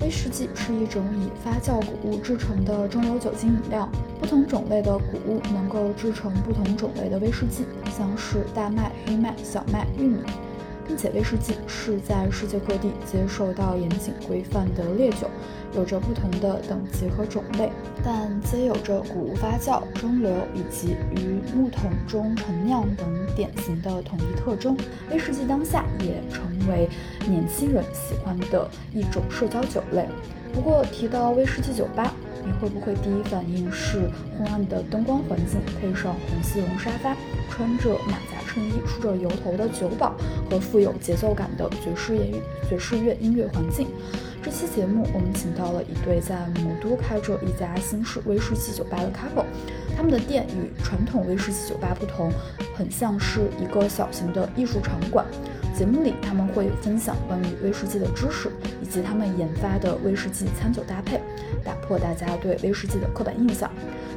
威士忌是一种以发酵谷物制成的蒸馏酒精饮料，不同种类的谷物能够制成不同种类的威士忌，像是大麦、黑麦、小麦、玉米。并且威士忌是在世界各地接受到严谨规范的烈酒，有着不同的等级和种类，但皆有着谷物发酵、蒸馏以及于木桶中陈酿等典型的统一特征。威士忌当下也成为年轻人喜欢的一种社交酒类。不过提到威士忌酒吧，你会不会第一反应是昏暗的灯光环境，配上红丝绒沙发，穿着马甲衬衣、梳着油头的酒保和富有节奏感的爵士乐爵士乐音乐环境？这期节目我们请到了一对在魔都开着一家新式威士忌酒吧的 couple，他们的店与传统威士忌酒吧不同，很像是一个小型的艺术场馆。节目里他们会分享关于威士忌的知识，以及他们研发的威士忌餐酒搭配，打破大家对威士忌的刻板印象。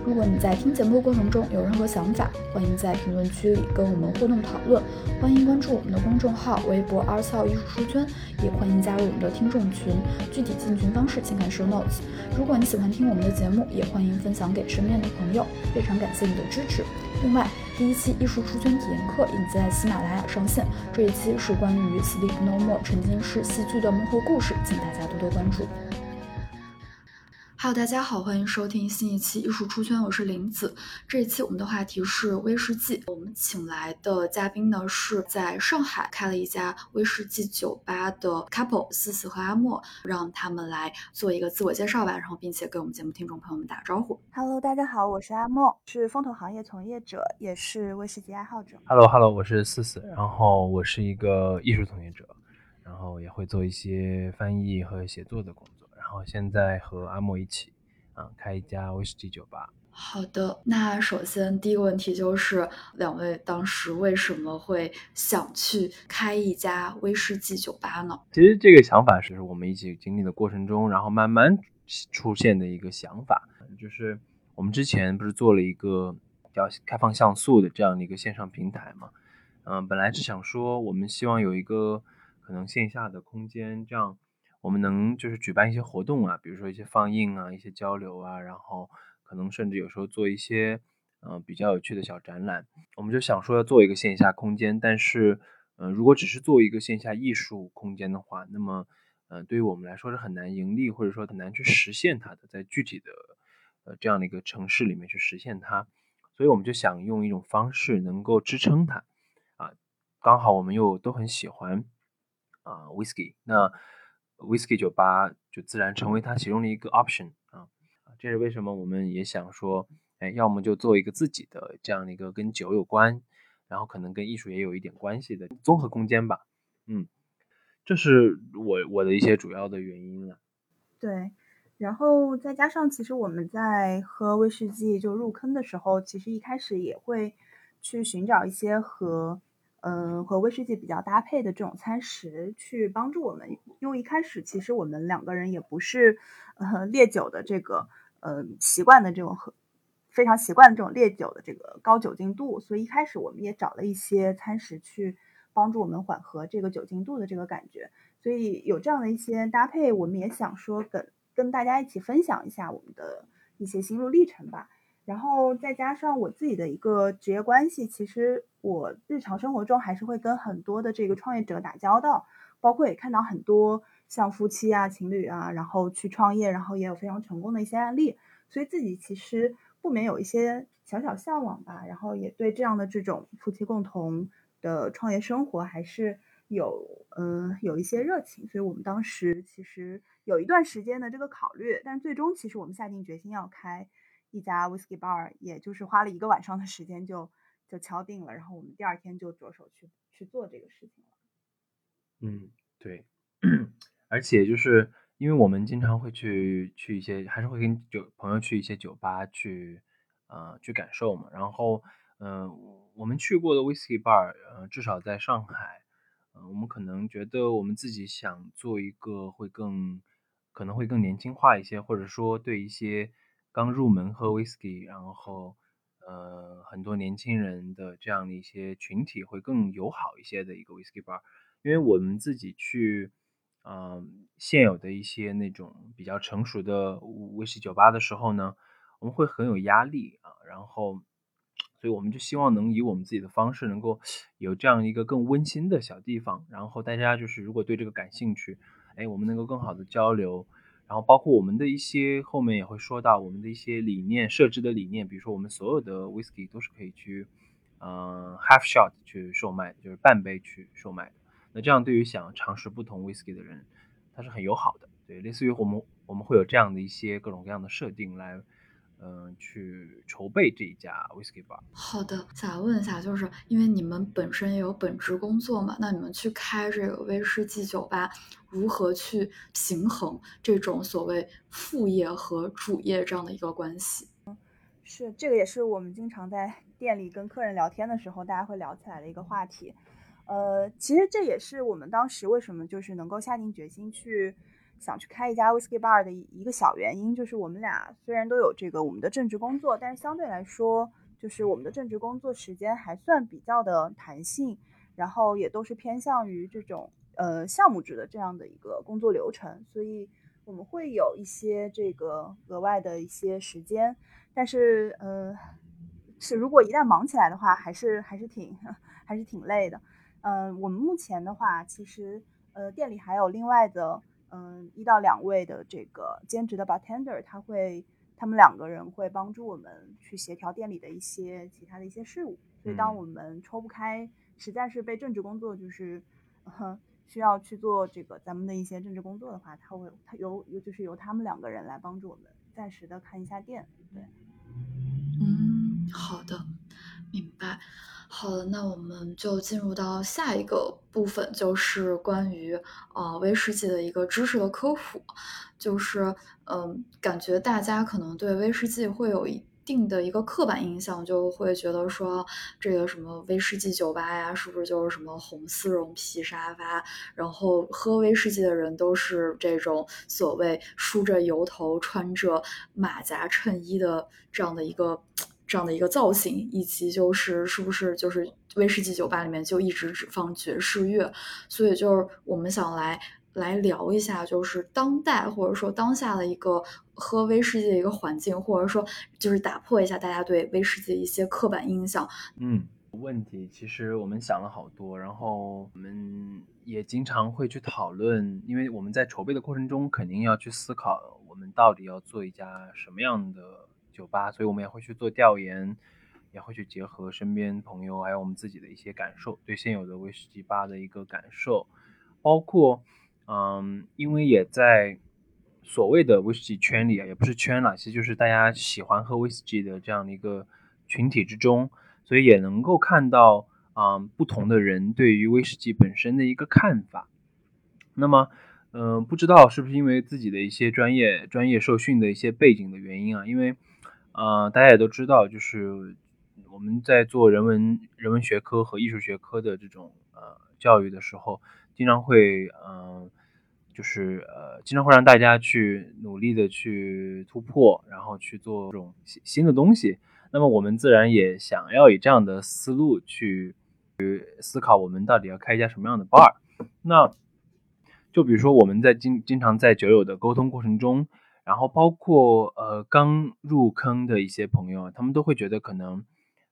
如果你在听节目过程中有任何想法，欢迎在评论区里跟我们互动讨论。欢迎关注我们的公众号、微博“二次艺术书圈”，也欢迎加入我们的听众群。具体进群方式请看 show notes。如果你喜欢听我们的节目，也欢迎分享给身边的朋友。非常感谢你的支持。另外，第一期艺术出圈体验课已经在喜马拉雅上线，这一期是关于《Sleep No More》沉浸式戏剧的幕后故事，请大家多多关注。Hello，大家好，欢迎收听新一期艺术出圈，我是林子。这一期我们的话题是威士忌，我们请来的嘉宾呢是在上海开了一家威士忌酒吧的 couple 思思和阿莫，让他们来做一个自我介绍吧，然后并且给我们节目听众朋友们打个招呼。Hello，大家好，我是阿莫，是风投行业从业者，也是威士忌爱好者。Hello，Hello，我是思思，然后我是一个艺术从业者，然后也会做一些翻译和写作的工作。然后现在和阿莫一起，嗯，开一家威士忌酒吧。好的，那首先第一个问题就是，两位当时为什么会想去开一家威士忌酒吧呢？其实这个想法是我们一起经历的过程中，然后慢慢出现的一个想法，就是我们之前不是做了一个叫开放像素的这样的一个线上平台嘛，嗯，本来是想说我们希望有一个可能线下的空间，这样。我们能就是举办一些活动啊，比如说一些放映啊，一些交流啊，然后可能甚至有时候做一些嗯比较有趣的小展览。我们就想说要做一个线下空间，但是嗯，如果只是做一个线下艺术空间的话，那么嗯，对于我们来说是很难盈利，或者说很难去实现它的，在具体的呃这样的一个城市里面去实现它。所以我们就想用一种方式能够支撑它啊，刚好我们又都很喜欢啊 whisky 那。Whisky 酒吧就自然成为它其中的一个 option 啊，这是为什么我们也想说，哎，要么就做一个自己的这样的一个跟酒有关，然后可能跟艺术也有一点关系的综合空间吧。嗯，这是我我的一些主要的原因了。对，然后再加上其实我们在喝威士忌就入坑的时候，其实一开始也会去寻找一些和。嗯，和威士忌比较搭配的这种餐食，去帮助我们。因为一开始其实我们两个人也不是呃烈酒的这个呃习惯的这种喝，非常习惯的这种烈酒的这个高酒精度，所以一开始我们也找了一些餐食去帮助我们缓和这个酒精度的这个感觉。所以有这样的一些搭配，我们也想说跟跟大家一起分享一下我们的一些心路历程吧。然后再加上我自己的一个职业关系，其实我日常生活中还是会跟很多的这个创业者打交道，包括也看到很多像夫妻啊、情侣啊，然后去创业，然后也有非常成功的一些案例，所以自己其实不免有一些小小向往吧。然后也对这样的这种夫妻共同的创业生活还是有嗯有一些热情，所以我们当时其实有一段时间的这个考虑，但最终其实我们下定决心要开。一家 whisky bar，也就是花了一个晚上的时间就就敲定了，然后我们第二天就着手去去做这个事情了。嗯，对，而且就是因为我们经常会去去一些，还是会跟酒朋友去一些酒吧去呃去感受嘛。然后嗯，我们去过的 whisky bar，呃，至少在上海，嗯，我们可能觉得我们自己想做一个会更可能会更年轻化一些，或者说对一些。刚入门喝 whisky，然后呃很多年轻人的这样的一些群体会更友好一些的一个 whisky bar，因为我们自己去，嗯，现有的一些那种比较成熟的威士忌酒吧的时候呢，我们会很有压力啊，然后，所以我们就希望能以我们自己的方式，能够有这样一个更温馨的小地方，然后大家就是如果对这个感兴趣，哎，我们能够更好的交流。然后包括我们的一些后面也会说到我们的一些理念设置的理念，比如说我们所有的 whisky 都是可以去，嗯，half shot 去售卖，就是半杯去售卖的。那这样对于想尝试不同 whisky 的人，它是很友好的。对，类似于我们我们会有这样的一些各种各样的设定来。嗯，去筹备这一家 whisky bar。好的，想问一下，就是因为你们本身也有本职工作嘛，那你们去开这个威士忌酒吧，如何去平衡这种所谓副业和主业这样的一个关系？是，这个也是我们经常在店里跟客人聊天的时候，大家会聊起来的一个话题。呃，其实这也是我们当时为什么就是能够下定决心去。想去开一家 whiskey bar 的一个小原因，就是我们俩虽然都有这个我们的正职工作，但是相对来说，就是我们的正职工作时间还算比较的弹性，然后也都是偏向于这种呃项目制的这样的一个工作流程，所以我们会有一些这个额外的一些时间，但是呃是如果一旦忙起来的话，还是还是挺还是挺累的。嗯，我们目前的话，其实呃店里还有另外的。嗯，一到两位的这个兼职的 bartender，他会，他们两个人会帮助我们去协调店里的一些其他的一些事务。所以，当我们抽不开，实在是被政治工作就是需要去做这个咱们的一些政治工作的话，他会他由由就是由他们两个人来帮助我们暂时的看一下店。对，嗯，好的，明白。好的，那我们就进入到下一个部分，就是关于呃威士忌的一个知识的科普。就是嗯，感觉大家可能对威士忌会有一定的一个刻板印象，就会觉得说这个什么威士忌酒吧呀，是不是就是什么红丝绒皮沙发，然后喝威士忌的人都是这种所谓梳着油头、穿着马甲衬衣的这样的一个。这样的一个造型，以及就是是不是就是威士忌酒吧里面就一直只放爵士乐，所以就是我们想来来聊一下，就是当代或者说当下的一个喝威士忌的一个环境，或者说就是打破一下大家对威士忌的一些刻板印象。嗯，问题其实我们想了好多，然后我们也经常会去讨论，因为我们在筹备的过程中肯定要去思考，我们到底要做一家什么样的。酒吧，所以我们也会去做调研，也会去结合身边朋友，还有我们自己的一些感受，对现有的威士忌吧的一个感受，包括，嗯，因为也在所谓的威士忌圈里啊，也不是圈了，其实就是大家喜欢喝威士忌的这样的一个群体之中，所以也能够看到，嗯，不同的人对于威士忌本身的一个看法。那么，嗯，不知道是不是因为自己的一些专业专业受训的一些背景的原因啊，因为。呃，大家也都知道，就是我们在做人文人文学科和艺术学科的这种呃教育的时候，经常会嗯，就是呃，经常会让大家去努力的去突破，然后去做这种新新的东西。那么我们自然也想要以这样的思路去去思考，我们到底要开一家什么样的 bar。那就比如说我们在经经常在酒友的沟通过程中。然后包括呃刚入坑的一些朋友，他们都会觉得可能，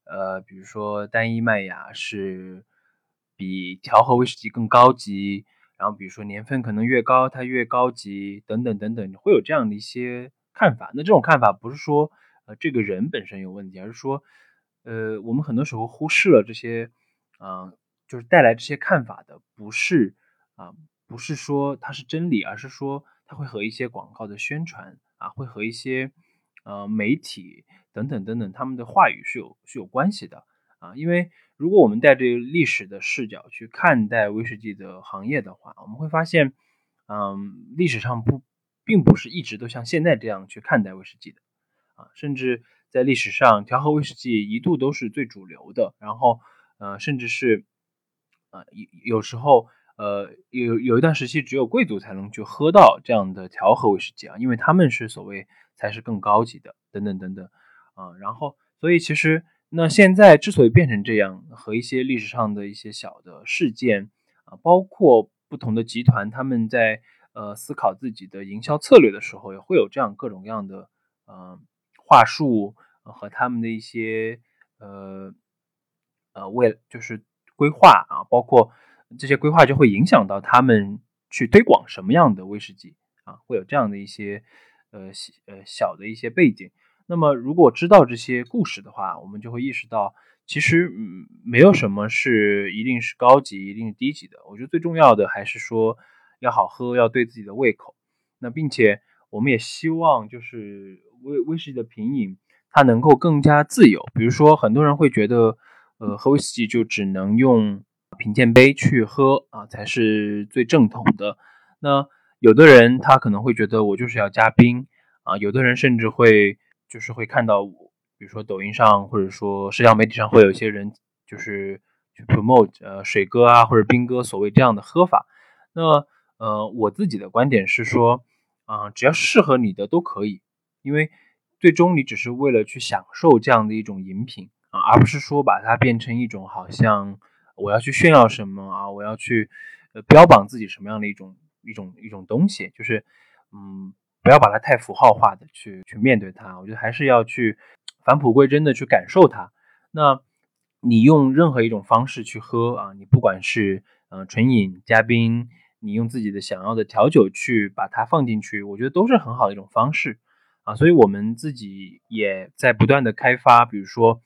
呃，比如说单一麦芽是比调和威士忌更高级，然后比如说年份可能越高它越高级，等等等等，会有这样的一些看法。那这种看法不是说呃这个人本身有问题，而是说呃我们很多时候忽视了这些，嗯，就是带来这些看法的不是啊不是说它是真理，而是说。它会和一些广告的宣传啊，会和一些呃媒体等等等等，他们的话语是有是有关系的啊。因为如果我们带着历史的视角去看待威士忌的行业的话，我们会发现，嗯，历史上不并不是一直都像现在这样去看待威士忌的啊。甚至在历史上，调和威士忌一度都是最主流的，然后呃，甚至是呃有有时候。呃，有有一段时期，只有贵族才能去喝到这样的调和威士忌啊，因为他们是所谓才是更高级的，等等等等啊。然后，所以其实那现在之所以变成这样，和一些历史上的一些小的事件啊，包括不同的集团他们在呃思考自己的营销策略的时候，也会有这样各种各样的呃话术和他们的一些呃呃为就是规划啊，包括这些规划就会影响到他们去推广什么样的威士忌啊，会有这样的一些呃呃小的一些背景。那么如果知道这些故事的话，我们就会意识到。其实，嗯，没有什么是一定是高级，一定是低级的。我觉得最重要的还是说要好喝，要对自己的胃口。那并且，我们也希望就是威威士忌的品饮它能够更加自由。比如说，很多人会觉得，呃，喝威士忌就只能用品鉴杯去喝啊，才是最正统的。那有的人他可能会觉得我就是要加冰啊，有的人甚至会就是会看到。比如说抖音上，或者说社交媒体上，会有一些人就是去 promote 呃水哥啊或者兵哥所谓这样的喝法。那呃我自己的观点是说，啊只要适合你的都可以，因为最终你只是为了去享受这样的一种饮品啊，而不是说把它变成一种好像我要去炫耀什么啊，我要去呃标榜自己什么样的一种一种一种东西，就是嗯不要把它太符号化的去去面对它，我觉得还是要去。返璞归真的去感受它，那你用任何一种方式去喝啊，你不管是嗯纯饮加冰，你用自己的想要的调酒去把它放进去，我觉得都是很好的一种方式啊。所以我们自己也在不断的开发，比如说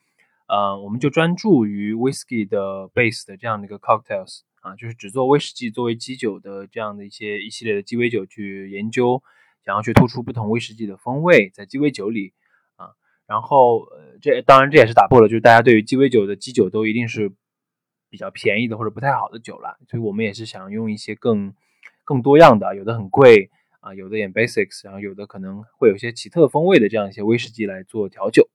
呃，我们就专注于 whisky 的 base 的这样的一个 cocktails 啊，就是只做威士忌作为基酒的这样的一些一系列的鸡尾酒去研究，想要去突出不同威士忌的风味在鸡尾酒里啊。然后，呃，这当然这也是打破了，就是大家对于鸡尾酒的基酒都一定是比较便宜的或者不太好的酒了，所以我们也是想用一些更更多样的，有的很贵啊，有的也 basics，然后有的可能会有些奇特风味的这样一些威士忌来做调酒。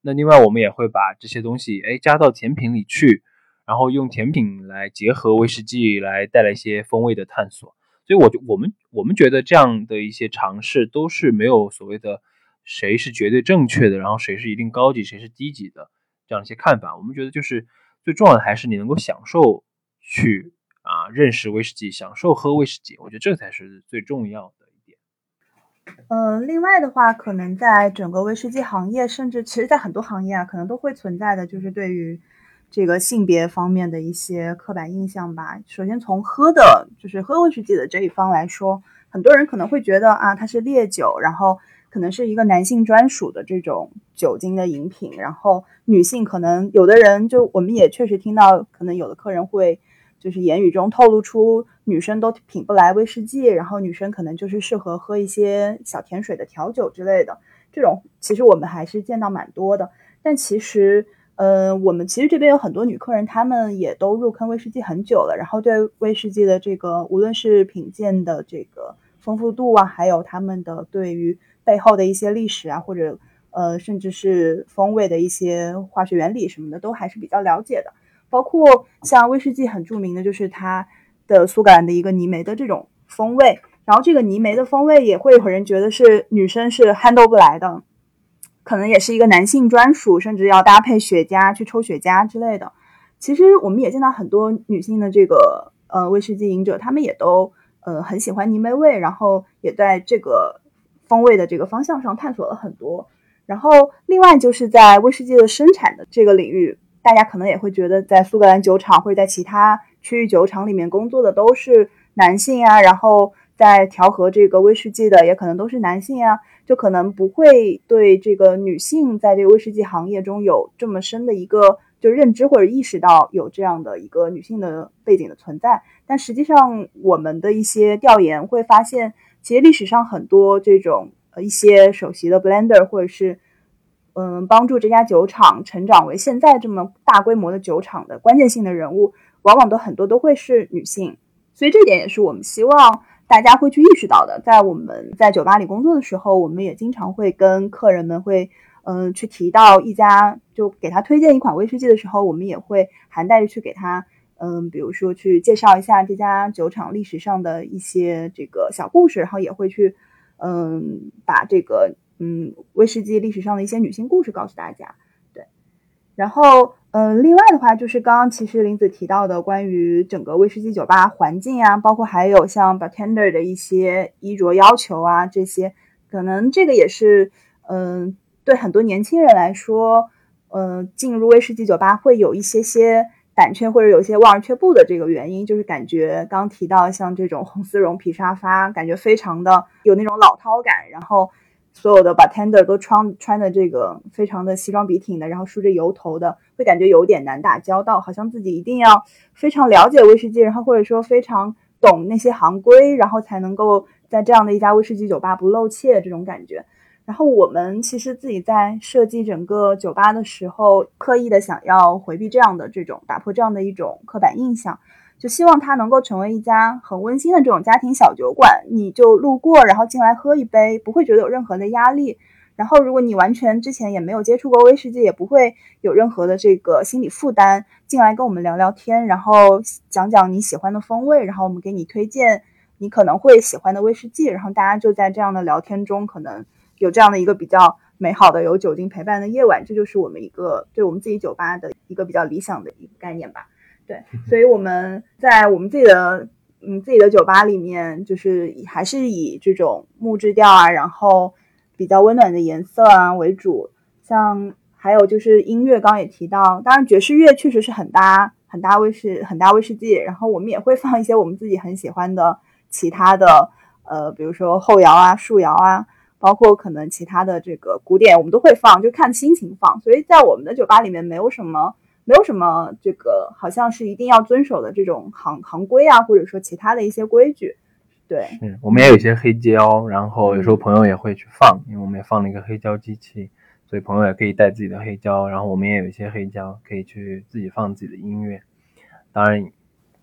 那另外我们也会把这些东西哎加到甜品里去，然后用甜品来结合威士忌来带来一些风味的探索。所以，我就我们我们觉得这样的一些尝试都是没有所谓的。谁是绝对正确的，然后谁是一定高级，谁是低级的，这样一些看法，我们觉得就是最重要的还是你能够享受去啊认识威士忌，享受喝威士忌，我觉得这才是最重要的。呃，另外的话，可能在整个威士忌行业，甚至其实在很多行业啊，可能都会存在的就是对于这个性别方面的一些刻板印象吧。首先从喝的，就是喝威士忌的这一方来说，很多人可能会觉得啊，它是烈酒，然后。可能是一个男性专属的这种酒精的饮品，然后女性可能有的人就我们也确实听到，可能有的客人会就是言语中透露出女生都品不来威士忌，然后女生可能就是适合喝一些小甜水的调酒之类的，这种其实我们还是见到蛮多的。但其实，呃，我们其实这边有很多女客人，她们也都入坑威士忌很久了，然后对威士忌的这个无论是品鉴的这个丰富度啊，还有他们的对于背后的一些历史啊，或者呃，甚至是风味的一些化学原理什么的，都还是比较了解的。包括像威士忌很著名的，就是它的苏格兰的一个泥煤的这种风味。然后这个泥煤的风味也会有人觉得是女生是 handle 不来的，可能也是一个男性专属，甚至要搭配雪茄去抽雪茄之类的。其实我们也见到很多女性的这个呃威士忌饮者，她们也都呃很喜欢泥煤味，然后也在这个。风味的这个方向上探索了很多，然后另外就是在威士忌的生产的这个领域，大家可能也会觉得，在苏格兰酒厂或者在其他区域酒厂里面工作的都是男性啊，然后在调和这个威士忌的也可能都是男性啊，就可能不会对这个女性在这个威士忌行业中有这么深的一个就认知或者意识到有这样的一个女性的背景的存在，但实际上我们的一些调研会发现。其实历史上很多这种呃一些首席的 blender 或者是嗯帮助这家酒厂成长为现在这么大规模的酒厂的关键性的人物，往往都很多都会是女性，所以这点也是我们希望大家会去意识到的。在我们在酒吧里工作的时候，我们也经常会跟客人们会嗯去提到一家就给他推荐一款威士忌的时候，我们也会含带着去给他。嗯，比如说去介绍一下这家酒厂历史上的一些这个小故事，然后也会去，嗯，把这个嗯威士忌历史上的一些女性故事告诉大家。对，然后嗯，另外的话就是刚刚其实林子提到的关于整个威士忌酒吧环境啊，包括还有像 bartender 的一些衣着要求啊，这些可能这个也是，嗯，对很多年轻人来说，嗯，进入威士忌酒吧会有一些些胆怯或者有些望而却步的这个原因，就是感觉刚提到像这种红丝绒皮沙发，感觉非常的有那种老套感，然后。所有的 bartender 都穿穿的这个非常的西装笔挺的，然后梳着油头的，会感觉有点难打交道，好像自己一定要非常了解威士忌，然后或者说非常懂那些行规，然后才能够在这样的一家威士忌酒吧不露怯这种感觉。然后我们其实自己在设计整个酒吧的时候，刻意的想要回避这样的这种打破这样的一种刻板印象。就希望它能够成为一家很温馨的这种家庭小酒馆，你就路过，然后进来喝一杯，不会觉得有任何的压力。然后，如果你完全之前也没有接触过威士忌，也不会有任何的这个心理负担，进来跟我们聊聊天，然后讲讲你喜欢的风味，然后我们给你推荐你可能会喜欢的威士忌，然后大家就在这样的聊天中，可能有这样的一个比较美好的有酒精陪伴的夜晚，这就是我们一个对我们自己酒吧的一个比较理想的一个概念吧。对，所以我们在我们自己的嗯自己的酒吧里面，就是还是以这种木质调啊，然后比较温暖的颜色啊为主。像还有就是音乐，刚刚也提到，当然爵士乐确实是很搭很搭威士很搭威士忌。然后我们也会放一些我们自己很喜欢的其他的呃，比如说后摇啊、树摇啊，包括可能其他的这个古典，我们都会放，就看心情放。所以在我们的酒吧里面，没有什么。没有什么这个好像是一定要遵守的这种行行规啊，或者说其他的一些规矩。对，是我们也有一些黑胶，然后有时候朋友也会去放，因为我们也放了一个黑胶机器，所以朋友也可以带自己的黑胶，然后我们也有一些黑胶可以去自己放自己的音乐。当然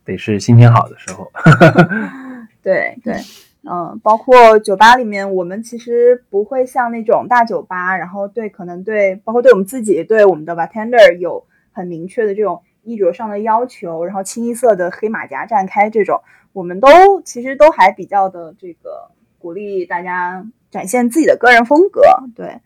得是心情好的时候。对对，嗯，包括酒吧里面，我们其实不会像那种大酒吧，然后对可能对，包括对我们自己，对我们的 bartender 有。很明确的这种衣着上的要求，然后清一色的黑马甲绽开这种，我们都其实都还比较的这个鼓励大家展现自己的个人风格。对，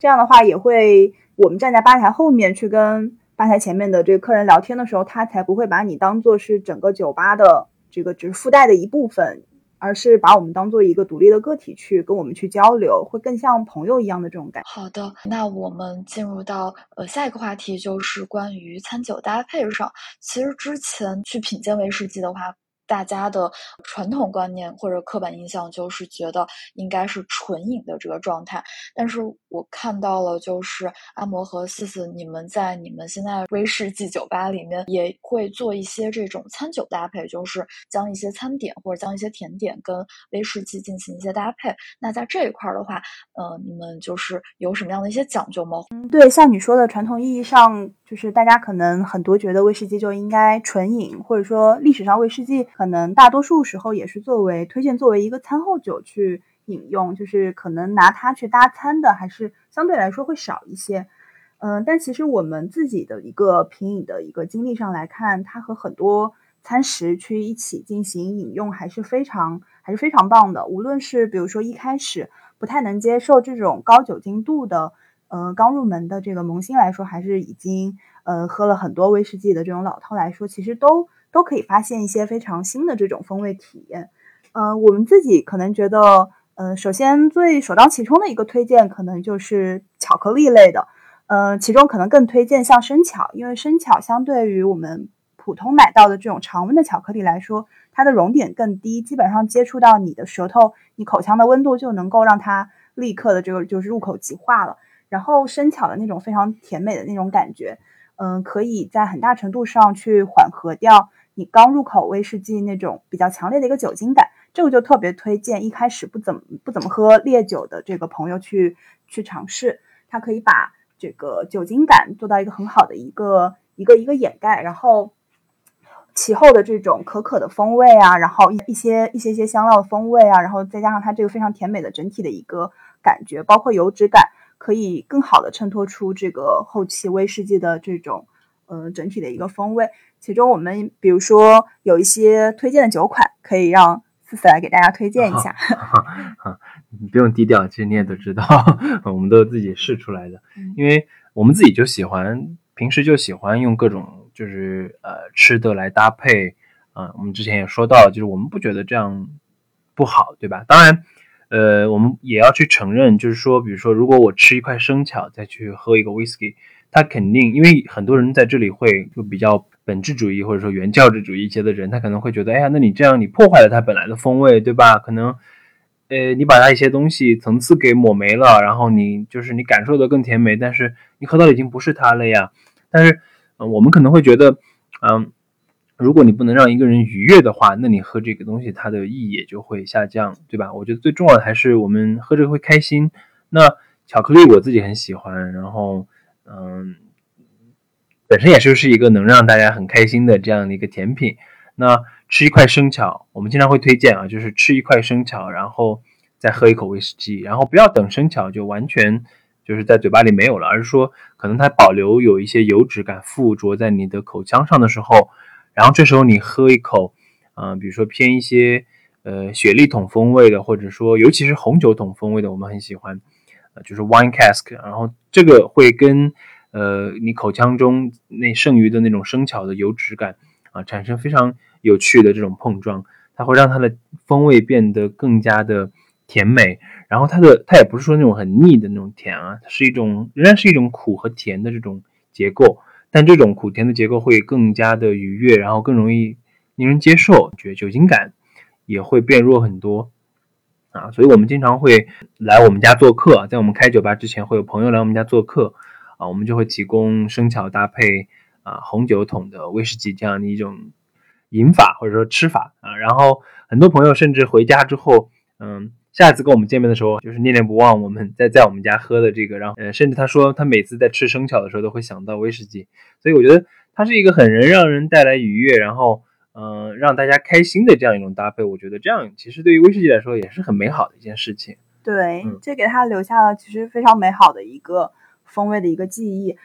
这样的话也会我们站在吧台后面去跟吧台前面的这个客人聊天的时候，他才不会把你当做是整个酒吧的这个只是附带的一部分。而是把我们当做一个独立的个体去跟我们去交流，会更像朋友一样的这种感。好的，那我们进入到呃下一个话题，就是关于餐酒搭配上。其实之前去品鉴威士忌的话。大家的传统观念或者刻板印象就是觉得应该是纯饮的这个状态，但是我看到了，就是阿摩和思思，你们在你们现在威士忌酒吧里面也会做一些这种餐酒搭配，就是将一些餐点或者将一些甜点跟威士忌进行一些搭配。那在这一块儿的话，呃，你们就是有什么样的一些讲究吗？对，像你说的，传统意义上，就是大家可能很多觉得威士忌就应该纯饮，或者说历史上威士忌。可能大多数时候也是作为推荐作为一个餐后酒去饮用，就是可能拿它去搭餐的还是相对来说会少一些。嗯，但其实我们自己的一个品饮的一个经历上来看，它和很多餐食去一起进行饮用还是非常还是非常棒的。无论是比如说一开始不太能接受这种高酒精度的，呃，刚入门的这个萌新来说，还是已经呃喝了很多威士忌的这种老饕来说，其实都。都可以发现一些非常新的这种风味体验。呃，我们自己可能觉得，呃，首先最首当其冲的一个推荐可能就是巧克力类的。呃，其中可能更推荐像生巧，因为生巧相对于我们普通买到的这种常温的巧克力来说，它的熔点更低，基本上接触到你的舌头，你口腔的温度就能够让它立刻的这个就是入口即化了。然后生巧的那种非常甜美的那种感觉，嗯，可以在很大程度上去缓和掉。你刚入口威士忌那种比较强烈的一个酒精感，这个就特别推荐一开始不怎么不怎么喝烈酒的这个朋友去去尝试，它可以把这个酒精感做到一个很好的一个一个一个掩盖，然后其后的这种可可的风味啊，然后一一些一些些香料的风味啊，然后再加上它这个非常甜美的整体的一个感觉，包括油脂感，可以更好的衬托出这个后期威士忌的这种呃整体的一个风味。其中我们比如说有一些推荐的酒款，可以让思思来给大家推荐一下。你 不用低调，其实你也都知道，我们都自己试出来的。因为我们自己就喜欢平时就喜欢用各种就是呃吃的来搭配，啊，我们之前也说到，就是我们不觉得这样不好，对吧？当然，呃，我们也要去承认，就是说，比如说，如果我吃一块生巧再去喝一个 whisky，它肯定，因为很多人在这里会就比较本质主义或者说原教旨主义一些的人，他可能会觉得，哎呀，那你这样你破坏了它本来的风味，对吧？可能。呃，你把它一些东西层次给抹没了，然后你就是你感受的更甜美，但是你喝到已经不是它了呀。但是，嗯，我们可能会觉得，嗯，如果你不能让一个人愉悦的话，那你喝这个东西它的意义也就会下降，对吧？我觉得最重要的还是我们喝这个会开心。那巧克力我自己很喜欢，然后，嗯，本身也就是一个能让大家很开心的这样的一个甜品。那吃一块生巧，我们经常会推荐啊，就是吃一块生巧，然后再喝一口威士忌，然后不要等生巧就完全就是在嘴巴里没有了，而是说可能它保留有一些油脂感附着在你的口腔上的时候，然后这时候你喝一口，嗯，比如说偏一些呃雪莉桶风味的，或者说尤其是红酒桶风味的，我们很喜欢，呃，就是 wine cask，然后这个会跟呃你口腔中那剩余的那种生巧的油脂感啊产生非常。有趣的这种碰撞，它会让它的风味变得更加的甜美。然后它的它也不是说那种很腻的那种甜啊，它是一种仍然是一种苦和甜的这种结构。但这种苦甜的结构会更加的愉悦，然后更容易令人接受，觉得酒精感也会变弱很多啊。所以我们经常会来我们家做客，在我们开酒吧之前会有朋友来我们家做客啊，我们就会提供生巧搭配啊红酒桶的威士忌这样的一种。饮法或者说吃法啊，然后很多朋友甚至回家之后，嗯，下次跟我们见面的时候，就是念念不忘我们在在我们家喝的这个，然后呃，甚至他说他每次在吃生巧的时候都会想到威士忌，所以我觉得它是一个很能让人带来愉悦，然后嗯，让大家开心的这样一种搭配。我觉得这样其实对于威士忌来说也是很美好的一件事情。对，这给他留下了其实非常美好的一个风味的一个记忆。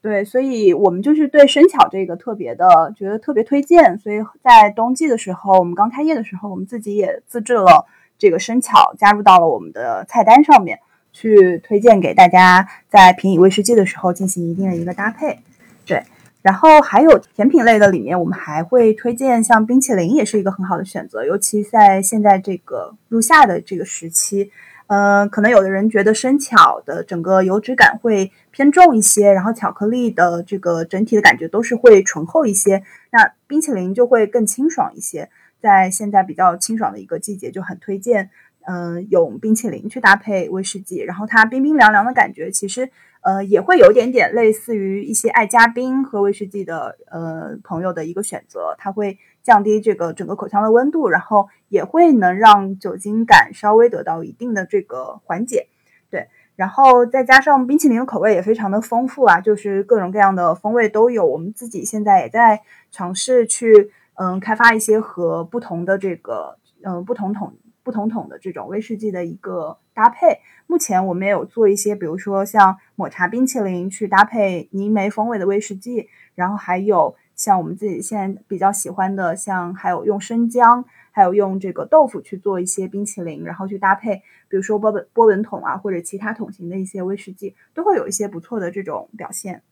对，所以我们就是对生巧这个特别的觉得特别推荐，所以在冬季的时候，我们刚开业的时候，我们自己也自制了这个生巧，加入到了我们的菜单上面，去推荐给大家在品饮威士忌的时候进行一定的一个搭配。对，然后还有甜品类的里面，我们还会推荐像冰淇淋，也是一个很好的选择，尤其在现在这个入夏的这个时期。呃，可能有的人觉得生巧的整个油脂感会偏重一些，然后巧克力的这个整体的感觉都是会醇厚一些，那冰淇淋就会更清爽一些。在现在比较清爽的一个季节，就很推荐，嗯，用冰淇淋去搭配威士忌，然后它冰冰凉凉的感觉，其实呃也会有点点类似于一些爱加冰喝威士忌的呃朋友的一个选择，它会。降低这个整个口腔的温度，然后也会能让酒精感稍微得到一定的这个缓解，对，然后再加上冰淇淋的口味也非常的丰富啊，就是各种各样的风味都有。我们自己现在也在尝试去嗯开发一些和不同的这个嗯不同桶不同桶的这种威士忌的一个搭配。目前我们也有做一些，比如说像抹茶冰淇淋去搭配泥煤风味的威士忌，然后还有。像我们自己现在比较喜欢的，像还有用生姜，还有用这个豆腐去做一些冰淇淋，然后去搭配，比如说波本波本桶啊，或者其他桶型的一些威士忌，都会有一些不错的这种表现。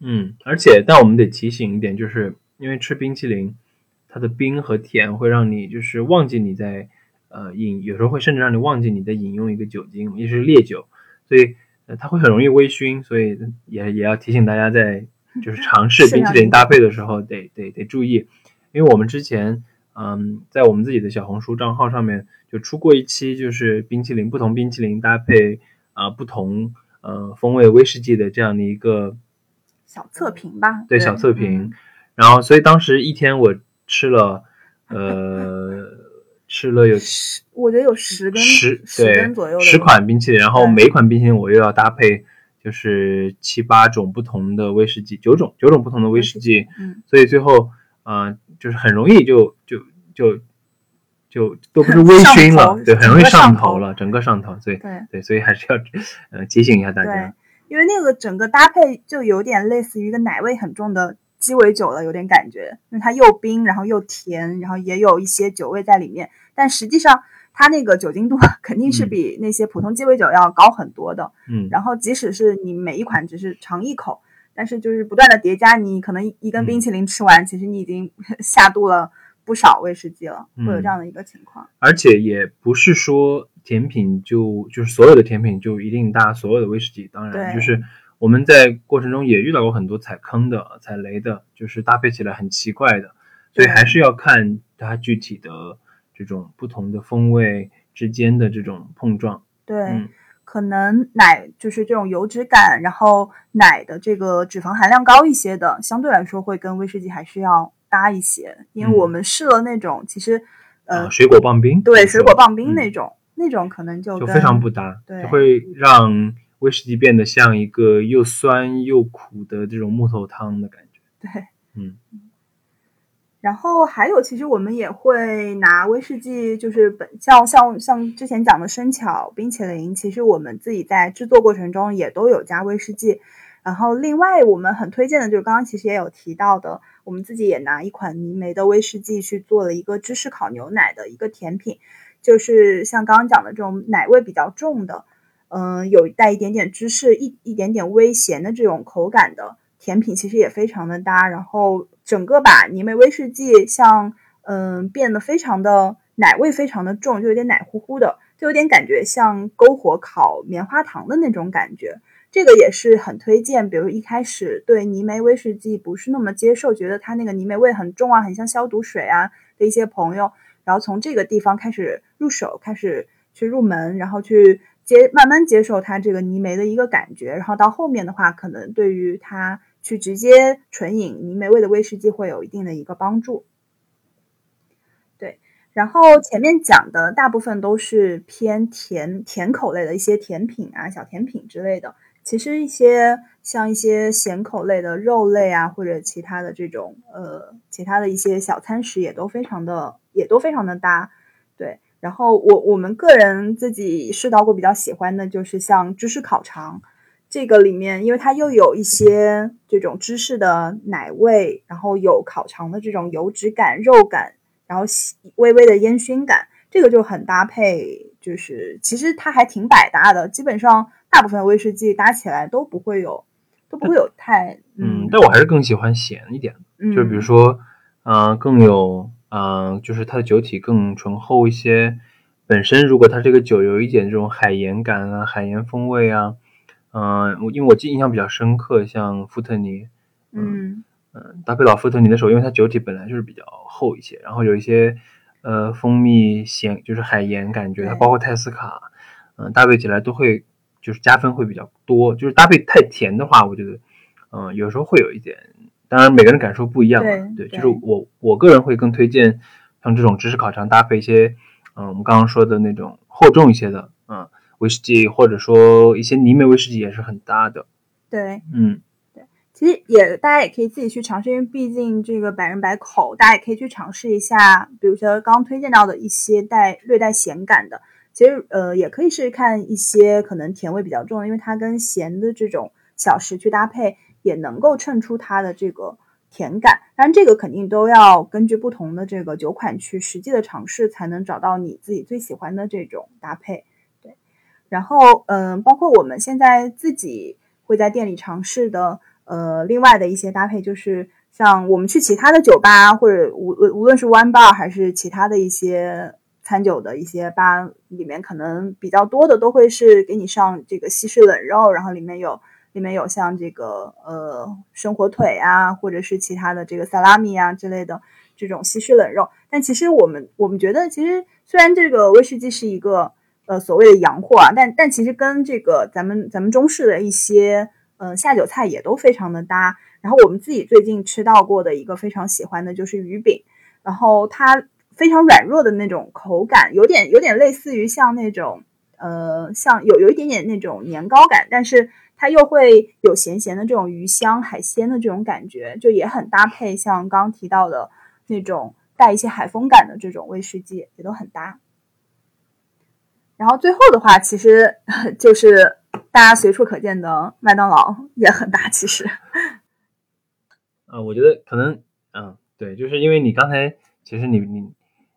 嗯，而且但我们得提醒一点，就是因为吃冰淇淋，它的冰和甜会让你就是忘记你在呃饮，有时候会甚至让你忘记你在饮用一个酒精，也是烈酒，所以呃它会很容易微醺，所以也也要提醒大家在。就是尝试冰淇淋搭配的时候，得得得注意，因为我们之前，嗯，在我们自己的小红书账号上面就出过一期，就是冰淇淋不同冰淇淋搭配啊不同呃风味威士忌的这样的一个小测评吧。对，小测评。然后，所以当时一天我吃了，呃，吃了有十，我觉得有十根十十根左右十款冰淇淋，然后每款冰淇淋我又要搭配。就是七八种不同的威士忌，九种九种不同的威士忌，嗯，所以最后，嗯，就是很容易就就就就都不是微醺了，对，很容易上头了，整个上头，所以对对，所以还是要呃提醒一下大家，因为那个整个搭配就有点类似于一个奶味很重的鸡尾酒了，有点感觉，因为它又冰，然后又甜，然后也有一些酒味在里面，但实际上。它那个酒精度肯定是比那些普通鸡尾酒要高很多的，嗯，然后即使是你每一款只是尝一口，但是就是不断的叠加，你可能一根冰淇淋吃完，其实你已经 下肚了不少威士忌了，会有这样的一个情况。而且也不是说甜品就就是所有的甜品就一定搭所有的威士忌，当然就是我们在过程中也遇到过很多踩坑的、踩雷的，就是搭配起来很奇怪的，所以还是要看它具体的这种不同的风味之间的这种碰撞。对。可能奶就是这种油脂感，然后奶的这个脂肪含量高一些的，相对来说会跟威士忌还是要搭一些。因为我们试了那种，其实呃，水果棒冰，对，水果棒冰那种，那种可能就就非常不搭，对，会让威士忌变得像一个又酸又苦的这种木头汤的感觉。对，嗯。然后还有，其实我们也会拿威士忌，就是本像像像之前讲的生巧冰淇淋，其实我们自己在制作过程中也都有加威士忌。然后另外我们很推荐的就是刚刚其实也有提到的，我们自己也拿一款泥煤的威士忌去做了一个芝士烤牛奶的一个甜品，就是像刚刚讲的这种奶味比较重的，嗯，有带一点点芝士一一点点微咸的这种口感的。甜品其实也非常的搭，然后整个把泥煤威士忌像嗯变得非常的奶味非常的重，就有点奶乎乎的，就有点感觉像篝火烤棉花糖的那种感觉。这个也是很推荐，比如一开始对泥煤威士忌不是那么接受，觉得它那个泥煤味很重啊，很像消毒水啊的一些朋友，然后从这个地方开始入手，开始去入门，然后去接慢慢接受它这个泥煤的一个感觉，然后到后面的话，可能对于它。去直接纯饮泥煤味的威士忌会有一定的一个帮助，对。然后前面讲的大部分都是偏甜甜口类的一些甜品啊、小甜品之类的。其实一些像一些咸口类的肉类啊，或者其他的这种呃其他的一些小餐食也都非常的也都非常的搭，然后我我们个人自己试到过比较喜欢的就是像芝士烤肠。这个里面，因为它又有一些这种芝士的奶味，然后有烤肠的这种油脂感、肉感，然后微微的烟熏感，这个就很搭配。就是其实它还挺百搭的，基本上大部分威士忌搭起来都不会有，都不会有太嗯。但我还是更喜欢咸一点的，就比如说，嗯，更有嗯，就是它的酒体更醇厚一些。本身如果它这个酒有一点这种海盐感啊、海盐风味啊。嗯，我因为我记印象比较深刻，像富特尼，嗯嗯，搭配老富特尼的时候，因为它酒体本来就是比较厚一些，然后有一些呃蜂蜜咸，就是海盐感觉，它包括泰斯卡，嗯，搭配起来都会就是加分会比较多。就是搭配太甜的话，我觉得嗯有时候会有一点，当然每个人感受不一样嘛，对，就是我我个人会更推荐像这种芝士烤肠搭配一些嗯我们刚刚说的那种厚重一些的，嗯。威士忌或者说一些泥煤威士忌也是很搭的，对，嗯，对，其实也大家也可以自己去尝试，因为毕竟这个百人百口，大家也可以去尝试一下。比如说刚刚推荐到的一些带略带咸感的，其实呃也可以试试看一些可能甜味比较重，因为它跟咸的这种小食去搭配，也能够衬出它的这个甜感。当然这个肯定都要根据不同的这个酒款去实际的尝试，才能找到你自己最喜欢的这种搭配。对然后，嗯，包括我们现在自己会在店里尝试的，呃，另外的一些搭配，就是像我们去其他的酒吧，或者无无论是 One bar 还是其他的一些餐酒的一些吧里面，可能比较多的都会是给你上这个西式冷肉，然后里面有里面有像这个呃生火腿啊，或者是其他的这个萨拉米啊之类的这种西式冷肉。但其实我们我们觉得，其实虽然这个威士忌是一个。呃，所谓的洋货啊，但但其实跟这个咱们咱们中式的一些呃下酒菜也都非常的搭。然后我们自己最近吃到过的一个非常喜欢的就是鱼饼，然后它非常软弱的那种口感，有点有点类似于像那种呃像有有一点点那种年糕感，但是它又会有咸咸的这种鱼香海鲜的这种感觉，就也很搭配。像刚刚提到的那种带一些海风感的这种威士忌也都很搭。然后最后的话，其实 就是大家随处可见的麦当劳 也很大。其实，啊，我觉得可能，嗯，对，就是因为你刚才其实你你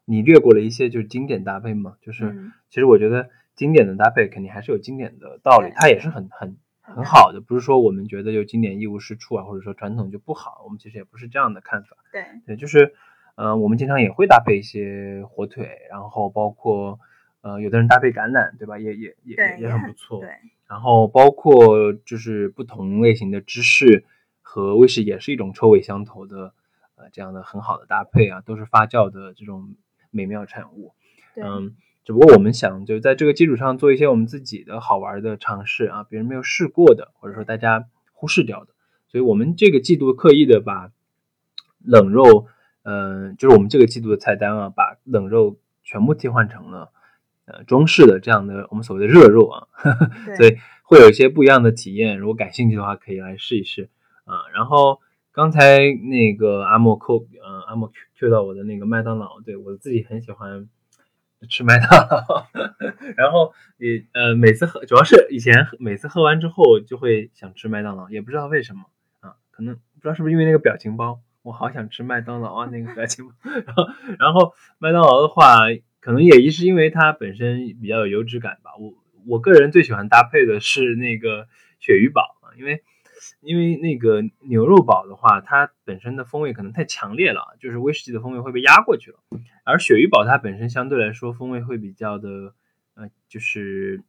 你略过了一些就是经典搭配嘛，就是其实我觉得经典的搭配肯定还是有经典的道理，它也是很很很好的，不是说我们觉得就经典一无是处啊，或者说传统就不好，我们其实也不是这样的看法。对对，就是呃，我们经常也会搭配一些火腿，然后包括呃，有的人搭配橄榄，对吧？也也也，也很不错。对，然后包括就是不同类型的芝士和威士也是一种臭味相投的呃这样的很好的搭配啊，都是发酵的这种美妙产物。嗯，只不过我们想就在这个基础上做一些我们自己的好玩的尝试啊，别人没有试过的，或者说大家忽视掉的。所以我们这个季度刻意的把冷肉，嗯、就是我们这个季度的菜单啊，把冷肉全部替换成了呃中式的这样的我们所谓的热肉啊，对所以会有一些不一样的体验。如果感兴趣的话，可以来试一试啊。然后刚才那个阿莫扣，呃，阿莫 Q Q 到我的那个麦当劳，对我自己很喜欢吃麦当劳，然后也呃每次喝，主要是以前每次喝完之后就会想吃麦当劳，也不知道为什么啊，可能不知道是不是因为那个表情包，我好想吃麦当劳啊那个表情包，然后然后麦当劳的话，可能也一是因为它本身比较有油脂感吧，我我个人最喜欢搭配的是那个鳕鱼堡啊，因为。因为那个牛肉堡的话，它本身的风味可能太强烈了，就是威士忌的风味会被压过去了。而鳕鱼堡它本身相对来说风味会比较的，呃，就是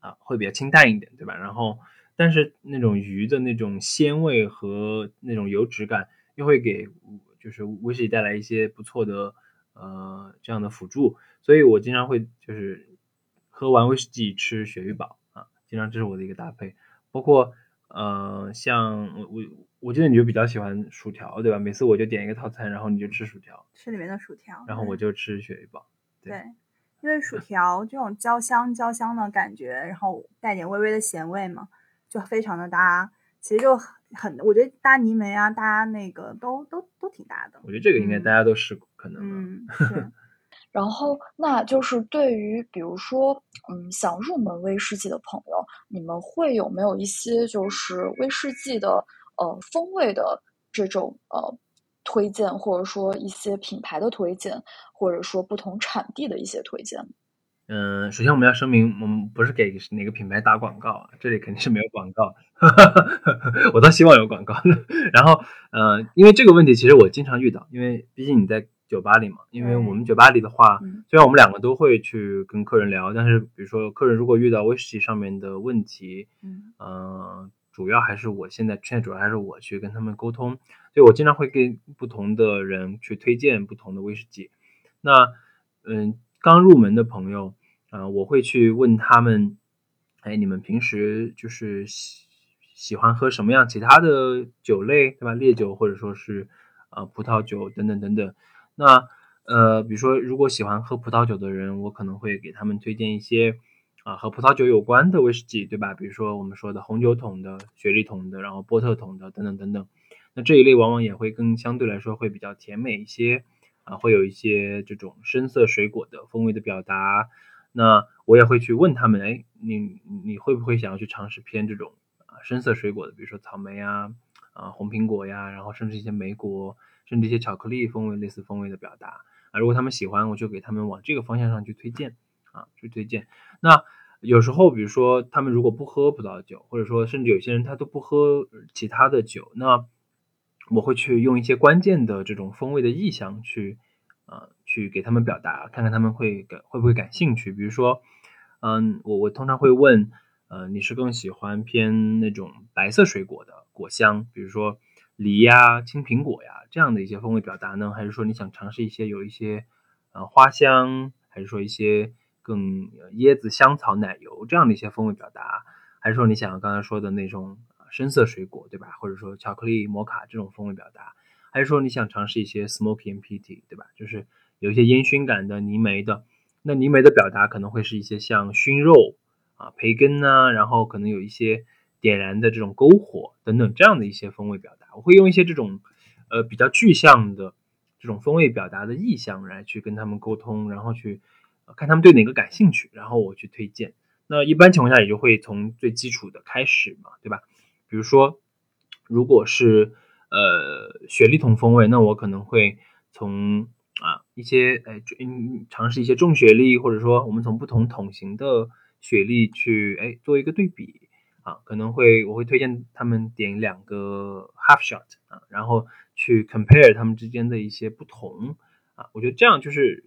啊会比较清淡一点，对吧？然后，但是那种鱼的那种鲜味和那种油脂感，又会给就是威士忌带来一些不错的呃这样的辅助。所以我经常会就是喝完威士忌吃鳕鱼堡啊，经常这是我的一个搭配，包括。呃，像我我我记得你就比较喜欢薯条，对吧？每次我就点一个套餐，然后你就吃薯条，吃里面的薯条，然后我就吃鳕鱼堡。对，因为薯条这种焦香焦香的感觉，然后带点微微的咸味嘛，就非常的搭。其实就很，我觉得搭泥煤啊，搭那个都都都挺搭的。我觉得这个应该大家都试过，可能。嗯，是。然后，那就是对于比如说，嗯，想入门威士忌的朋友，你们会有没有一些就是威士忌的呃风味的这种呃推荐，或者说一些品牌的推荐，或者说不同产地的一些推荐？嗯，首先我们要声明，我们不是给哪个品牌打广告啊，这里肯定是没有广告，哈哈哈我倒希望有广告。然后，呃，因为这个问题其实我经常遇到，因为毕竟你在。酒吧里嘛，因为我们酒吧里的话，虽然我们两个都会去跟客人聊，但是比如说客人如果遇到威士忌上面的问题，嗯，呃，主要还是我现在现在主要还是我去跟他们沟通，所以我经常会跟不同的人去推荐不同的威士忌。那嗯，刚入门的朋友，啊，我会去问他们，哎，你们平时就是喜喜欢喝什么样其他的酒类，对吧？烈酒或者说是呃葡萄酒等等等等。那呃，比如说，如果喜欢喝葡萄酒的人，我可能会给他们推荐一些啊和葡萄酒有关的威士忌，对吧？比如说我们说的红酒桶的、雪莉桶的，然后波特桶的等等等等。那这一类往往也会更相对来说会比较甜美一些啊，会有一些这种深色水果的风味的表达。那我也会去问他们，哎，你你会不会想要去尝试偏这种啊深色水果的，比如说草莓呀、啊红苹果呀，然后甚至一些莓果。甚至一些巧克力风味类似风味的表达啊，如果他们喜欢，我就给他们往这个方向上去推荐啊，去推荐。那有时候，比如说他们如果不喝葡萄酒，或者说甚至有些人他都不喝其他的酒，那我会去用一些关键的这种风味的意象去啊，去给他们表达，看看他们会感会不会感兴趣。比如说，嗯，我我通常会问，呃，你是更喜欢偏那种白色水果的果香，比如说。梨呀、青苹果呀，这样的一些风味表达呢？还是说你想尝试一些有一些呃花香，还是说一些更椰子、香草、奶油这样的一些风味表达？还是说你想刚才说的那种深色水果，对吧？或者说巧克力、摩卡这种风味表达？还是说你想尝试一些 smoky and peaty，对吧？就是有一些烟熏感的泥煤的。那泥煤的表达可能会是一些像熏肉啊、培根呐，然后可能有一些。点燃的这种篝火等等这样的一些风味表达，我会用一些这种呃比较具象的这种风味表达的意象来去跟他们沟通，然后去看他们对哪个感兴趣，然后我去推荐。那一般情况下也就会从最基础的开始嘛，对吧？比如说，如果是呃雪莉桶风味，那我可能会从啊一些哎嗯尝试一些重雪莉，或者说我们从不同桶型的雪莉去哎做一个对比。啊，可能会我会推荐他们点两个 half shot 啊，然后去 compare 他们之间的一些不同啊，我觉得这样就是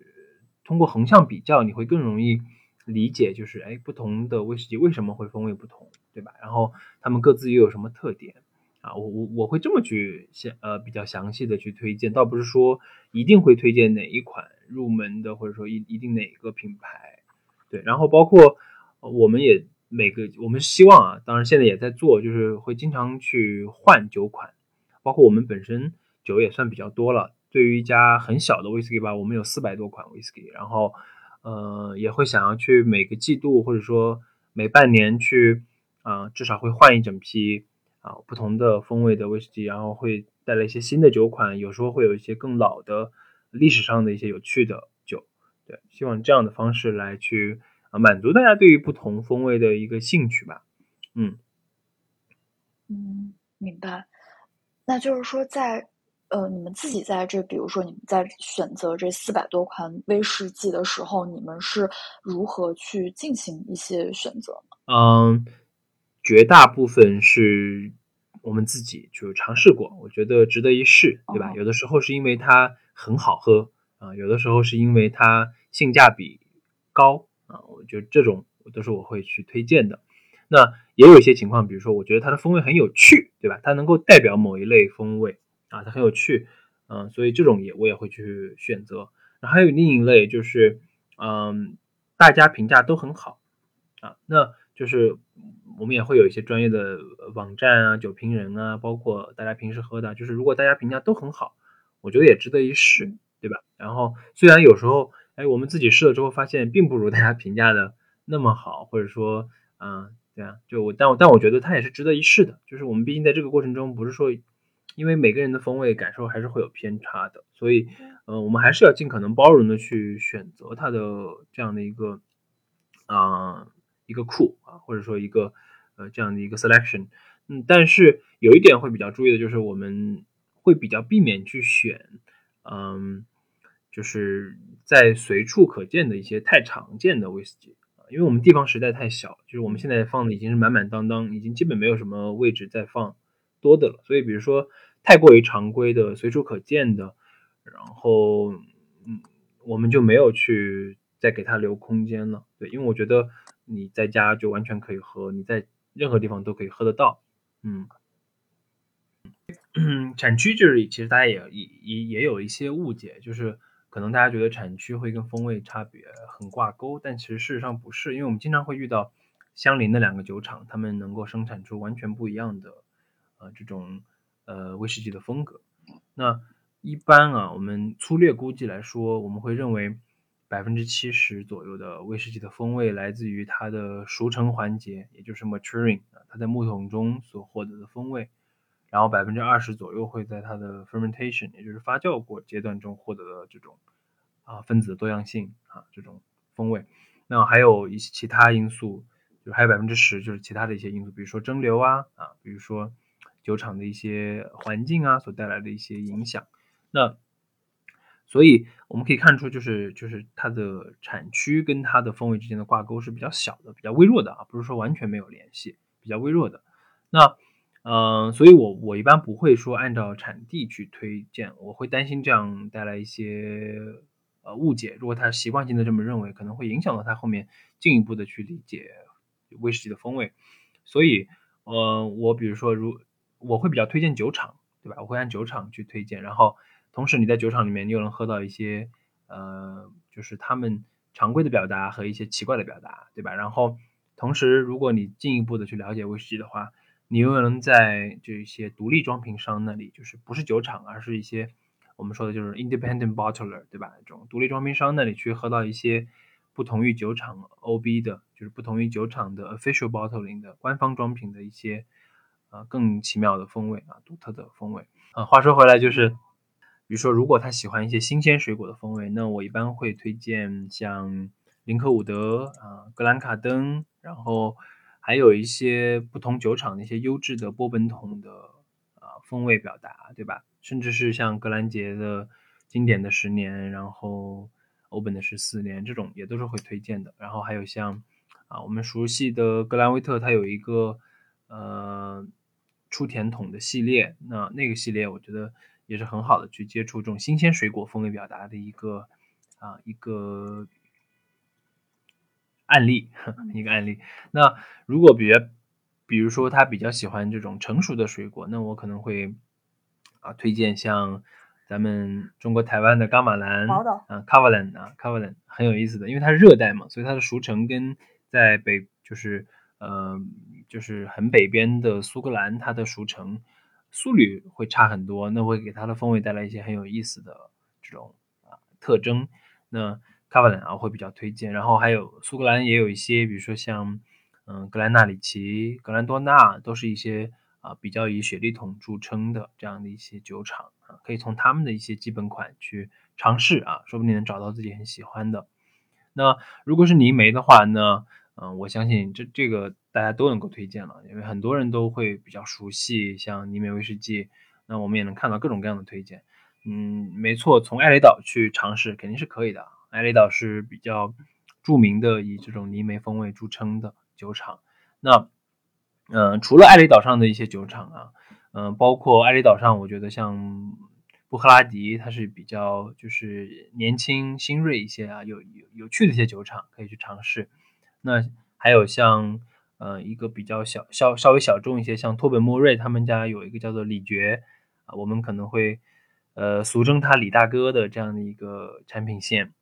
通过横向比较，你会更容易理解，就是哎，不同的威士忌为什么会风味不同，对吧？然后他们各自又有什么特点？啊，我我我会这么去详呃比较详细的去推荐，倒不是说一定会推荐哪一款入门的，或者说一一定哪个品牌，对，然后包括我们也每个我们希望啊，当然现在也在做，就是会经常去换酒款，包括我们本身酒也算比较多了，对于一家很小的威士忌吧，我们有四百多款威士忌，然后呃也会想要去每个季度或者说每半年去啊至少会换一整批。啊，不同的风味的威士忌，然后会带来一些新的酒款，有时候会有一些更老的历史上的一些有趣的酒，对，希望这样的方式来去啊满足大家对于不同风味的一个兴趣吧。嗯嗯，明白。那就是说，在呃你们自己在这，比如说你们在选择这四百多款威士忌的时候，你们是如何去进行一些选择呢？嗯。绝大部分是我们自己就尝试过，我觉得值得一试，对吧？有的时候是因为它很好喝啊，有的时候是因为它性价比高啊，我觉得这种都是我会去推荐的。那也有一些情况，比如说我觉得它的风味很有趣，对吧？它能够代表某一类风味啊，它很有趣，嗯，所以这种也我也会去选择。然后还有另一类就是，嗯，大家评价都很好啊，那就是。我们也会有一些专业的网站啊、酒评人啊，包括大家平时喝的，就是如果大家评价都很好，我觉得也值得一试，对吧？然后虽然有时候，哎，我们自己试了之后发现并不如大家评价的那么好，或者说，嗯，对啊，就我，但我但我觉得它也是值得一试的。就是我们毕竟在这个过程中，不是说因为每个人的风味感受还是会有偏差的，所以，嗯，我们还是要尽可能包容的去选择它的这样的一个，啊，一个库啊，或者说一个。呃，这样的一个 selection，嗯，但是有一点会比较注意的就是，我们会比较避免去选，嗯，就是在随处可见的一些太常见的威士忌啊，因为我们地方实在太小，就是我们现在放的已经是满满当当，已经基本没有什么位置再放多的了，所以比如说太过于常规的、随处可见的，然后嗯，我们就没有去再给它留空间了，对，因为我觉得你在家就完全可以喝，你在任何地方都可以喝得到，嗯。嗯，产区就是其实大家也也也也有一些误解，就是可能大家觉得产区会跟风味差别很挂钩，但其实事实上不是，因为我们经常会遇到相邻的两个酒厂，他们能够生产出完全不一样的呃这种呃威士忌的风格。那一般啊，我们粗略估计来说，我们会认为。百分之七十左右的威士忌的风味来自于它的熟成环节，也就是 maturing 啊，它在木桶中所获得的风味。然后百分之二十左右会在它的 fermentation，也就是发酵过阶段中获得的这种啊分子多样性啊这种风味。那还有一些其他因素，就还有百分之十就是其他的一些因素，比如说蒸馏啊啊，比如说酒厂的一些环境啊所带来的一些影响。那所以我们可以看出，就是就是它的产区跟它的风味之间的挂钩是比较小的，比较微弱的啊，不是说完全没有联系，比较微弱的。那嗯，所以我我一般不会说按照产地去推荐，我会担心这样带来一些呃误解。如果他习惯性的这么认为，可能会影响到他后面进一步的去理解威士忌的风味。所以呃，我比如说如我会比较推荐酒厂，对吧？我会按酒厂去推荐，然后。同时，你在酒厂里面，你又能喝到一些，呃，就是他们常规的表达和一些奇怪的表达，对吧？然后，同时，如果你进一步的去了解威士忌的话，你又能在这些独立装瓶商那里，就是不是酒厂，而是一些我们说的就是 independent bottler，对吧？这种独立装瓶商那里去喝到一些不同于酒厂 OB 的，就是不同于酒厂的 official bottling 的官方装瓶的一些，啊，更奇妙的风味啊，独特的风味啊。话说回来，就是。比如说，如果他喜欢一些新鲜水果的风味，那我一般会推荐像林克伍德啊、格兰卡登，然后还有一些不同酒厂的一些优质的波本桶的啊风味表达，对吧？甚至是像格兰杰的经典的十年，然后欧本的十四年，这种也都是会推荐的。然后还有像啊我们熟悉的格兰威特，它有一个呃出甜筒的系列，那那个系列我觉得也是很好的去接触这种新鲜水果风味表达的一个啊一个案例，一个案例。那如果比比如说他比较喜欢这种成熟的水果，那我可能会啊推荐像。咱们中国台湾的伽马兰啊，卡瓦兰啊，卡瓦兰很有意思的，因为它是热带嘛，所以它的熟成跟在北就是呃就是很北边的苏格兰，它的熟成速率会差很多，那会给它的风味带来一些很有意思的这种啊特征。那卡瓦兰啊会比较推荐，然后还有苏格兰也有一些，比如说像嗯格兰纳里奇、格兰多纳，都是一些。啊，比较以雪莉桶著称的这样的一些酒厂啊，可以从他们的一些基本款去尝试啊，说不定能找到自己很喜欢的。那如果是泥煤的话呢，嗯，我相信这这个大家都能够推荐了，因为很多人都会比较熟悉像泥煤威士忌。那我们也能看到各种各样的推荐。嗯，没错，从艾雷岛去尝试肯定是可以的。艾雷岛是比较著名的以这种泥煤风味著称的酒厂。那嗯，除了艾雷岛上的一些酒厂啊，嗯，包括艾雷岛上，我觉得像布赫拉迪，它是比较就是年轻新锐一些啊，有有有趣的一些酒厂可以去尝试。那还有像呃一个比较小稍稍微小众一些，像托本莫瑞他们家有一个叫做李爵啊，我们可能会呃俗称他李大哥的这样的一个产品线，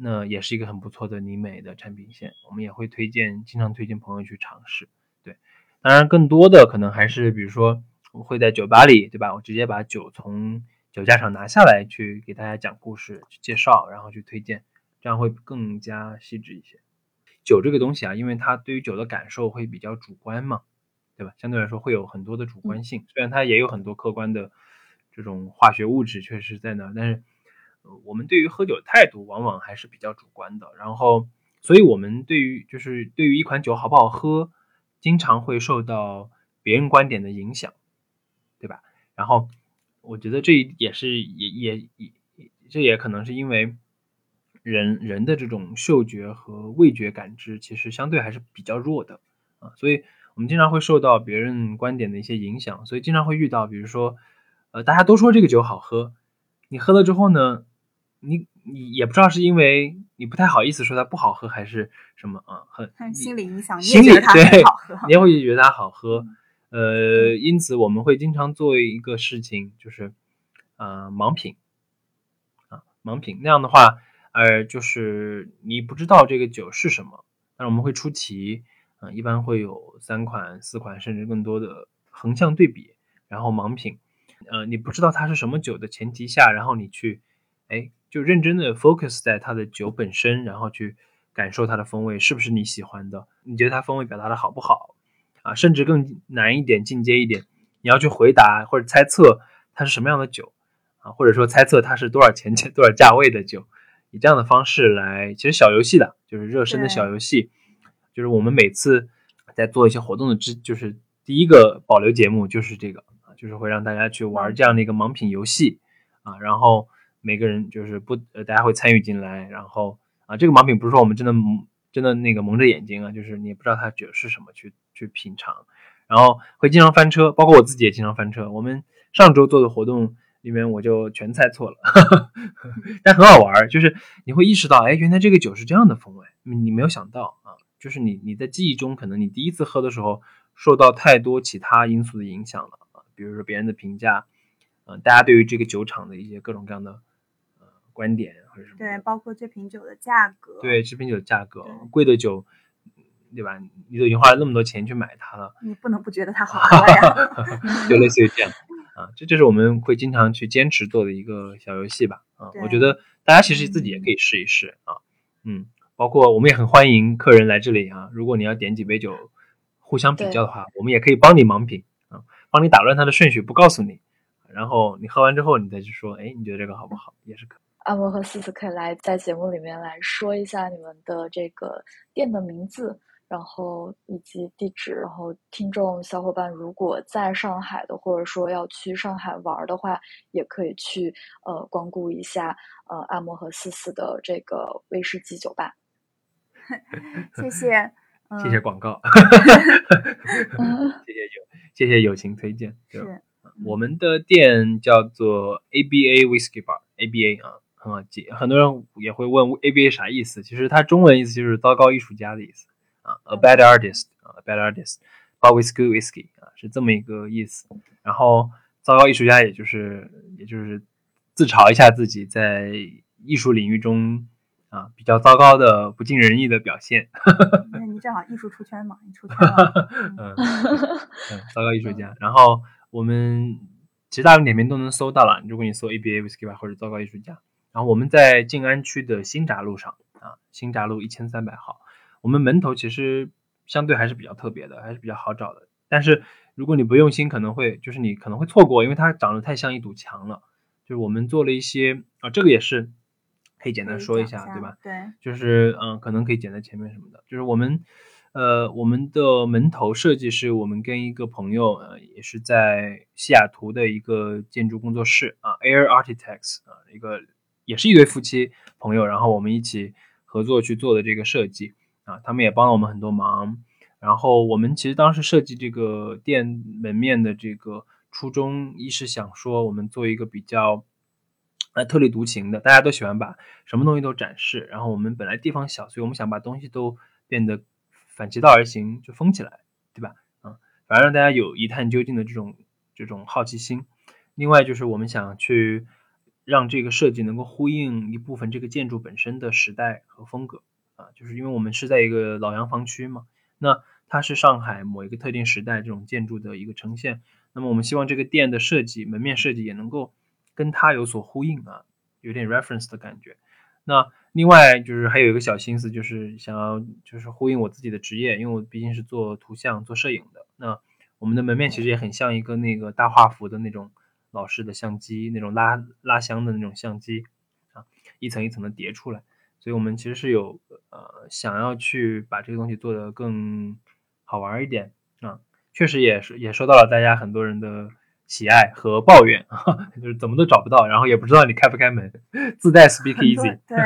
那也是一个很不错的尼美的产品线，我们也会推荐，经常推荐朋友去尝试。对当然，更多的可能还是，比如说，我会在酒吧里，对吧？我直接把酒从酒架上拿下来，去给大家讲故事、去介绍，然后去推荐，这样会更加细致一些。酒这个东西啊，因为它对于酒的感受会比较主观嘛，对吧？相对来说会有很多的主观性，虽然它也有很多客观的这种化学物质确实在那，但是我们对于喝酒的态度往往还是比较主观的。然后，所以我们对于就是对于一款酒好不好喝。经常会受到别人观点的影响，对吧？然后我觉得这也是也也也这也可能是因为人人的这种嗅觉和味觉感知其实相对还是比较弱的啊，所以我们经常会受到别人观点的一些影响，所以经常会遇到，比如说呃大家都说这个酒好喝，你喝了之后呢，你你也不知道是因为。你不太好意思说它不好喝还是什么啊？很心理影响，心理对，你也会觉得它好喝。呃，因此我们会经常做一个事情，就是啊盲品啊盲品。那样的话，呃，就是你不知道这个酒是什么，但是我们会出题啊，一般会有三款、四款甚至更多的横向对比，然后盲品。呃，你不知道它是什么酒的前提下，然后你去哎。就认真的 focus 在它的酒本身，然后去感受它的风味是不是你喜欢的？你觉得它风味表达的好不好？啊，甚至更难一点、进阶一点，你要去回答或者猜测它是什么样的酒啊，或者说猜测它是多少钱、多少价位的酒，以这样的方式来，其实小游戏的，就是热身的小游戏，就是我们每次在做一些活动的之，就是第一个保留节目就是这个啊，就是会让大家去玩这样的一个盲品游戏啊，然后。每个人就是不呃，大家会参与进来，然后啊，这个盲品不是说我们真的真的那个蒙着眼睛啊，就是你也不知道它酒是什么去去品尝，然后会经常翻车，包括我自己也经常翻车。我们上周做的活动里面我就全猜错了，但很好玩，就是你会意识到，哎，原来这个酒是这样的风味，你没有想到啊，就是你你在记忆中可能你第一次喝的时候受到太多其他因素的影响了啊，比如说别人的评价，嗯，大家对于这个酒厂的一些各种各样的。观点或者什么？对，包括这瓶酒的价格。对，这瓶酒的价格，贵的酒，对吧？你都已经花了那么多钱去买它了，你不能不觉得它好喝呀。就类似于这样啊，这就是我们会经常去坚持做的一个小游戏吧。啊，我觉得大家其实自己也可以试一试啊。嗯，包括我们也很欢迎客人来这里啊。如果你要点几杯酒，互相比较的话，我们也可以帮你盲品啊，帮你打乱它的顺序，不告诉你。然后你喝完之后，你再去说，哎，你觉得这个好不好？也是可。阿莫和思思可以来在节目里面来说一下你们的这个店的名字，然后以及地址。然后听众小伙伴如果在上海的，或者说要去上海玩的话，也可以去呃光顾一下呃阿莫和思思的这个威士忌酒吧。谢谢。谢谢广告，嗯谢谢友谢谢友情推荐。是我们的店叫做 ABA Whisky Bar，ABA 啊，很好记。很多人也会问 ABA 啥意思，其实它中文意思就是糟糕艺术家的意思啊，a bad artist 啊，a bad artist always good whiskey 啊，是这么一个意思。然后糟糕艺术家也就是也就是自嘲一下自己在艺术领域中啊比较糟糕的不尽人意的表现。那你正好艺术出圈嘛，你出圈了。嗯嗯，嗯，糟糕艺术家。然后我们其实大众点评都能搜到了，如果你搜 ABA Whisky Bar 或者糟糕艺术家。然后我们在静安区的新闸路上啊，新闸路一千三百号。我们门头其实相对还是比较特别的，还是比较好找的。但是如果你不用心，可能会就是你可能会错过，因为它长得太像一堵墙了。就是我们做了一些啊，这个也是可以简单说一下，对吧？？对，就是嗯，可能可以剪在前面什么的。就是我们呃，我们的门头设计是我们跟一个朋友呃，也是在西雅图的一个建筑工作室啊，Air Architects 啊，一个也是一对夫妻朋友，然后我们一起合作去做的这个设计啊，他们也帮了我们很多忙。然后我们其实当时设计这个店门面的这个初衷，一是想说我们做一个比较呃特立独行的，大家都喜欢把什么东西都展示，然后我们本来地方小，所以我们想把东西都变得反其道而行，就封起来，对吧？嗯，反而让大家有一探究竟的这种这种好奇心。另外就是我们想去让这个设计能够呼应一部分这个建筑本身的时代和风格啊，就是因为我们是在一个老洋房区嘛，那它是上海某一个特定时代这种建筑的一个呈现。那么我们希望这个店的设计、门面设计也能够跟它有所呼应啊，有点 reference 的感觉。那另外就是还有一个小心思，就是想要就是呼应我自己的职业，因为我毕竟是做图像、做摄影的。那我们的门面其实也很像一个那个大画幅的那种老式的相机，那种拉拉箱的那种相机啊，一层一层的叠出来。所以我们其实是有呃想要去把这个东西做得更好玩一点啊，确实也是也收到了大家很多人的喜爱和抱怨，就是怎么都找不到，然后也不知道你开不开门，自带 Speak Easy，对，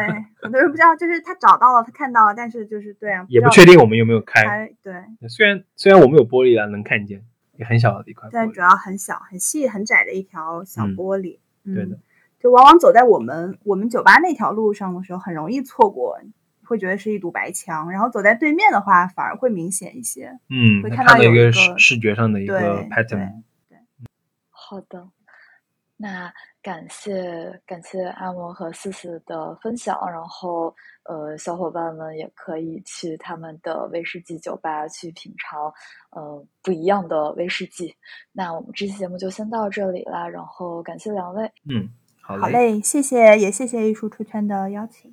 很多人不知道，就是他找到了，他看到了，但是就是对啊，也不确定我们有没有开。开，对，虽然虽然我们有玻璃啊，能看见，也很小的一块玻璃。但主要很小、很细、很窄的一条小嗯玻璃。嗯，对的，就往往走在我们我们酒吧那条路上的时候，很容易错过，会觉得是一堵白墙。然后走在对面的话，反而会明显一些。嗯，会看到有一个视视觉上的一个对 pattern。对好的，那感谢感谢阿摩和思思的分享，然后呃，小伙伴们也可以去他们的威士忌酒吧去品尝呃不一样的威士忌。那我们这期节目就先到这里啦，然后感谢两位，嗯，好好嘞，谢谢，也谢谢艺术出圈的邀请，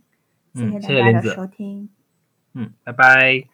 谢谢大家的收听。嗯，拜拜。